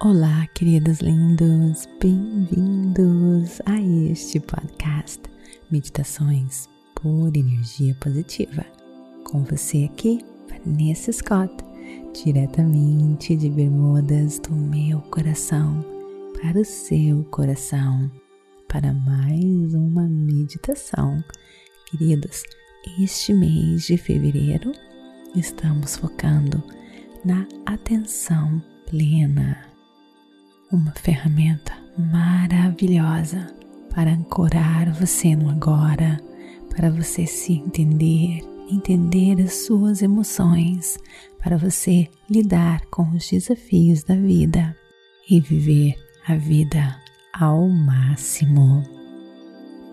Olá, queridos lindos, bem-vindos a este podcast Meditações por Energia Positiva. Com você aqui, Vanessa Scott, diretamente de Bermudas do meu coração para o seu coração, para mais uma meditação. Queridos, este mês de fevereiro estamos focando na atenção plena uma ferramenta maravilhosa para ancorar você no agora, para você se entender, entender as suas emoções, para você lidar com os desafios da vida e viver a vida ao máximo.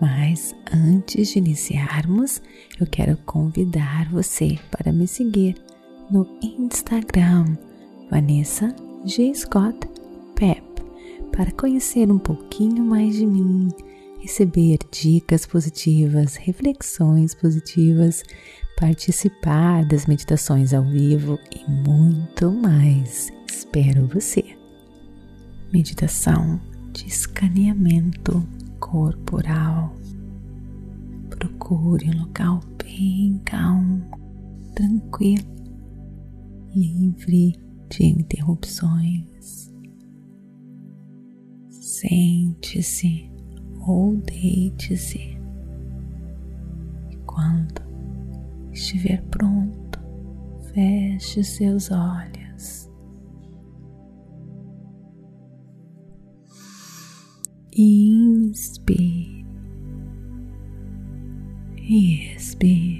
Mas antes de iniciarmos, eu quero convidar você para me seguir no Instagram Vanessa G. Scott Pep para conhecer um pouquinho mais de mim, receber dicas positivas, reflexões positivas, participar das meditações ao vivo e muito mais. Espero você. Meditação de escaneamento corporal. Procure um local bem calmo, tranquilo, livre de interrupções. Sente-se ou deite-se. E quando estiver pronto, feche seus olhos. Inspire e expire.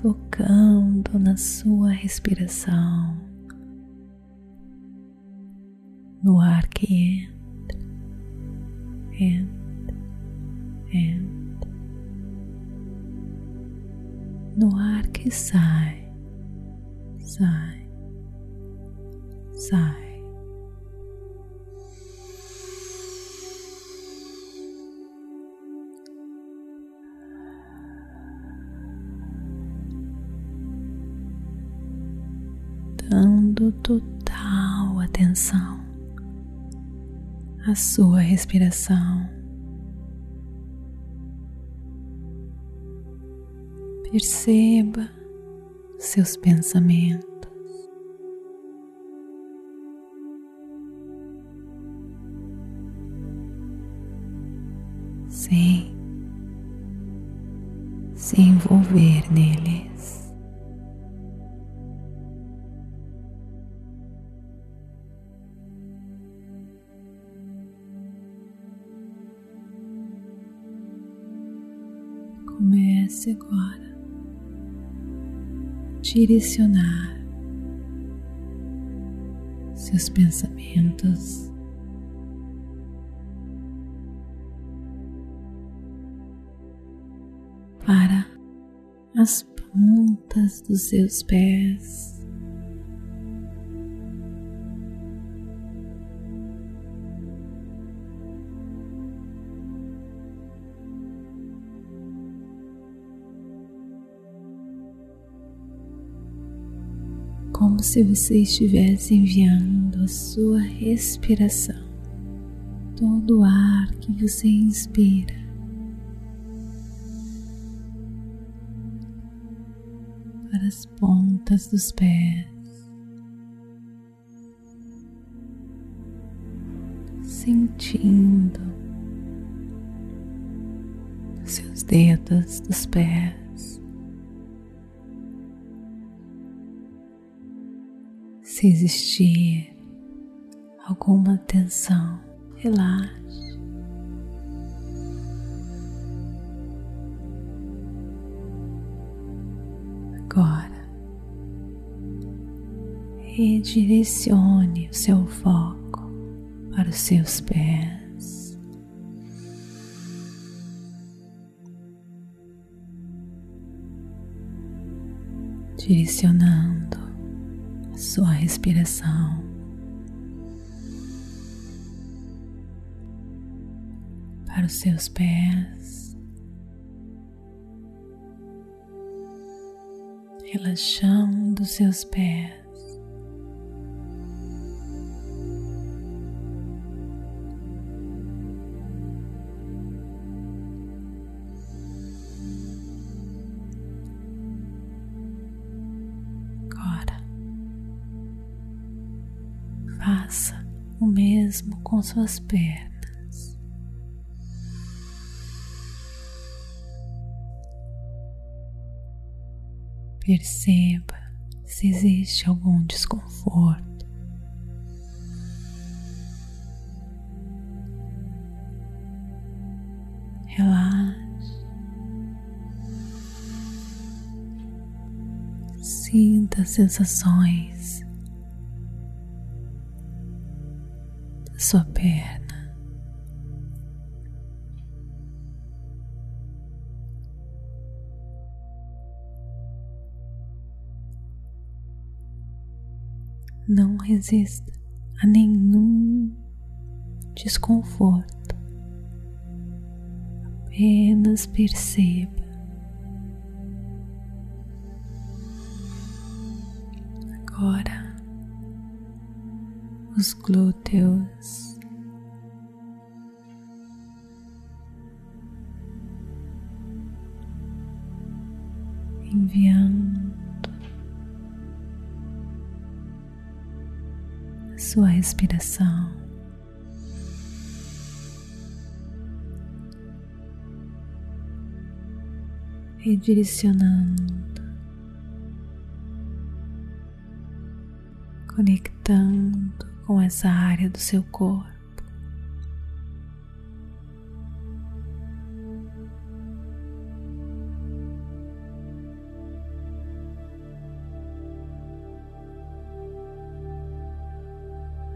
Focando na sua respiração, no ar que entra, entra, entra, no ar que sai, sai, sai. Dando total atenção à sua respiração. Perceba seus pensamentos. Comece agora direcionar seus pensamentos para as pontas dos seus pés. Como se você estivesse enviando a sua respiração, todo o ar que você inspira. Para as pontas dos pés, sentindo seus dedos dos pés. Se existir alguma tensão, relaxe. Agora, redirecione o seu foco para os seus pés. direcionando sua respiração para os seus pés, relaxando os seus pés. Com suas pernas. Perceba se existe algum desconforto. Relaxe. Sinta as sensações sua perna. Não resista a nenhum desconforto. Apenas perceba. Agora os glúteos. Enviando sua respiração. Redirecionando, conectando com essa área do seu corpo.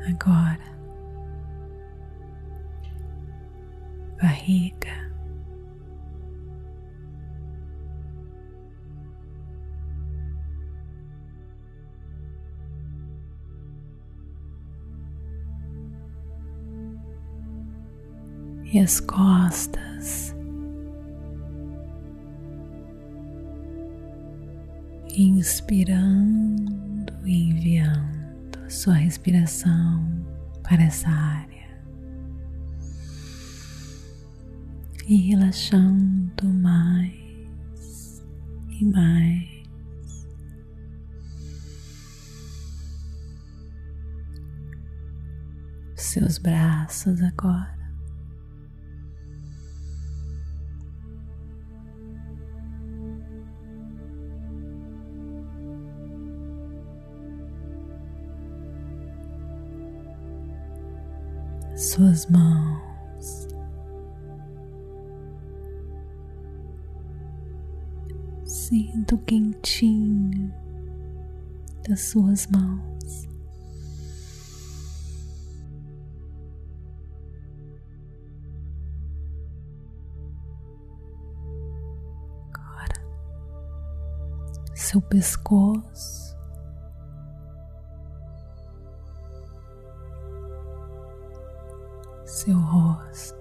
Agora, barriga. E as costas. Inspirando e enviando sua respiração para essa área. E relaxando mais e mais. seus braços agora. Suas mãos. Sinta o quentinho das suas mãos. Agora, seu pescoço. Seu rosto.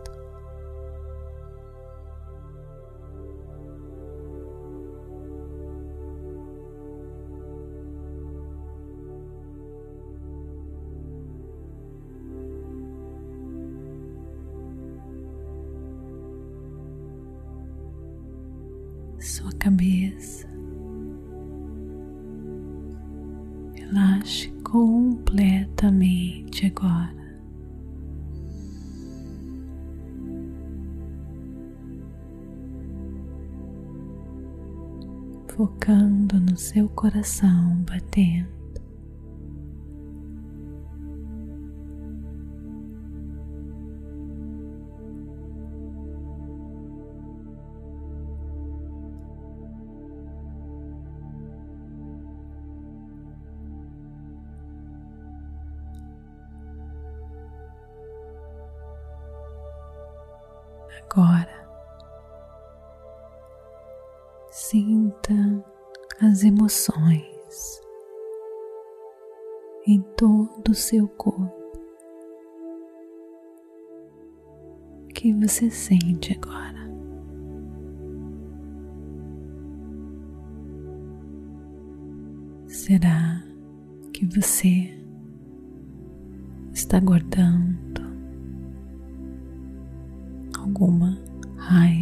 Sua cabeça, relaxe completamente agora. Seu coração batendo. Agora Sinta as emoções em todo o seu corpo. O que você sente agora? Será que você está guardando alguma raiva?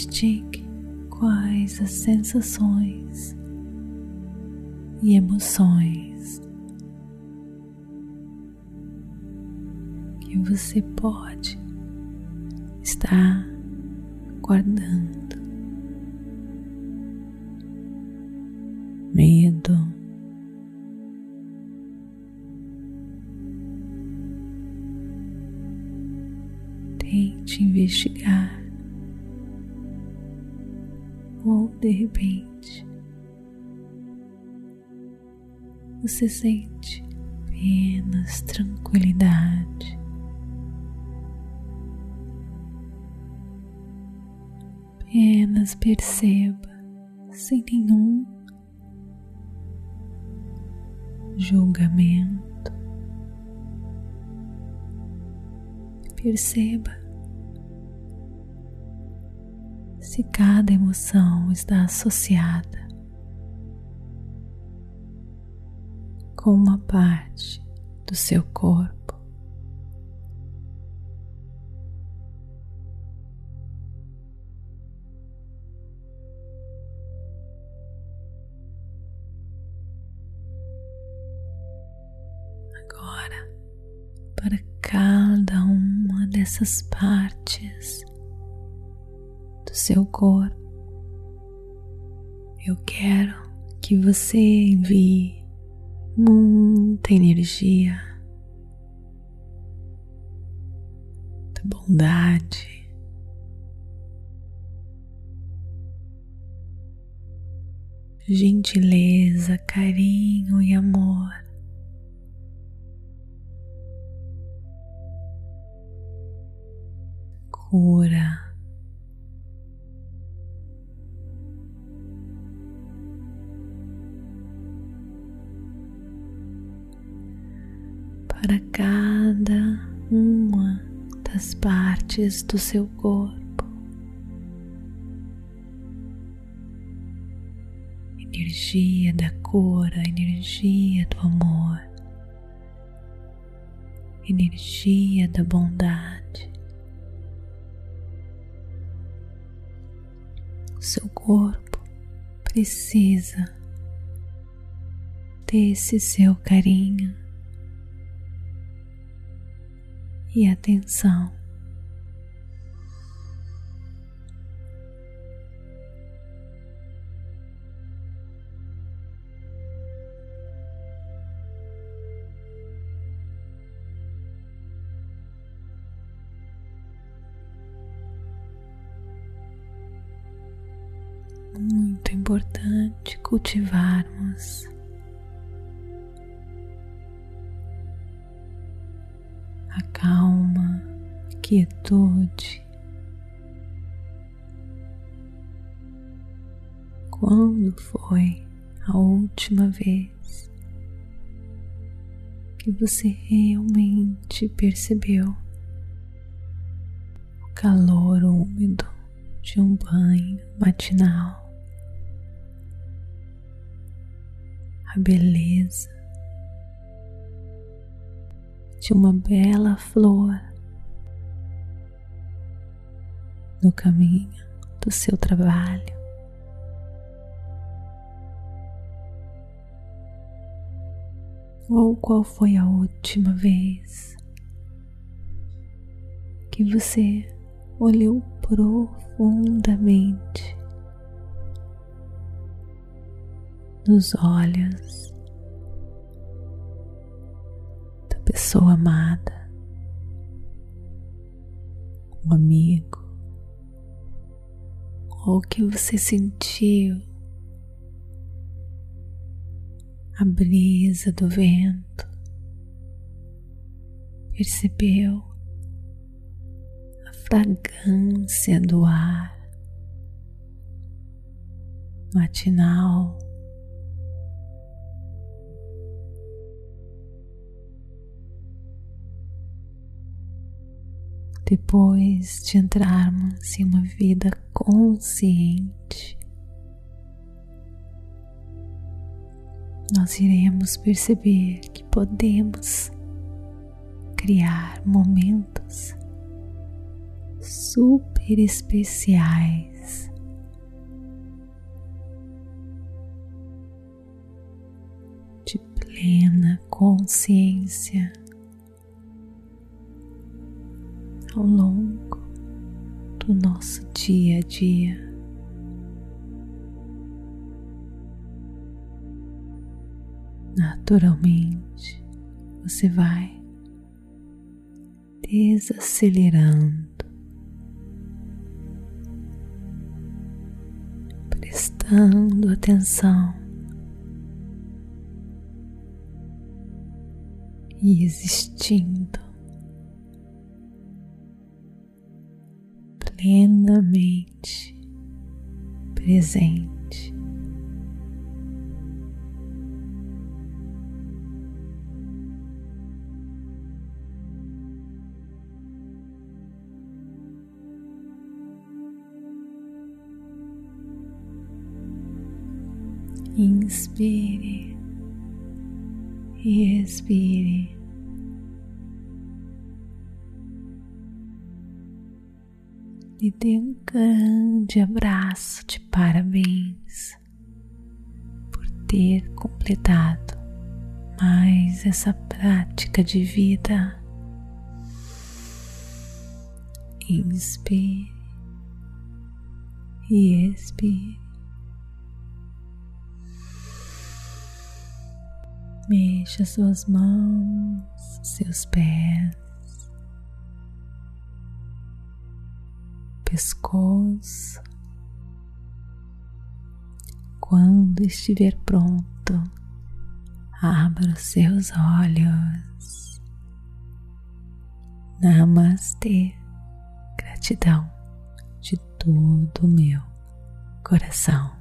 Investigue quais as sensações e emoções que você pode estar guardando. Medo, tente investigar de repente você sente apenas tranquilidade. Apenas perceba sem nenhum julgamento. Perceba se cada emoção está associada com uma parte do seu corpo. Agora, para cada uma dessas partes, do seu corpo. Eu quero que você envie muita energia da bondade. Gentileza, carinho e amor. Cura. Partes do seu corpo. Energia da cura, energia do amor, energia da bondade. Seu corpo precisa desse seu carinho e atenção. Cultivarmos a calma, a quietude. Quando foi a última vez que você realmente percebeu o calor úmido de um banho matinal? A beleza de uma bela flor no caminho do seu trabalho. Ou qual foi a última vez que você olhou profundamente nos olhos pessoa amada, um amigo, ou que você sentiu a brisa do vento, percebeu a fragrância do ar matinal. Depois de entrarmos em uma vida consciente, nós iremos perceber que podemos criar momentos super especiais. De plena consciência ao longo do nosso dia a dia. Naturalmente, você vai desacelerando, prestando atenção e existindo plenamente presente. Inspire e expire. E dê um grande abraço de parabéns por ter completado mais essa prática de vida. Inspire e expire. Mexa suas mãos, seus pés, pescoço. Quando estiver pronto, abra os seus olhos. Namastê. Gratidão de todo o meu coração.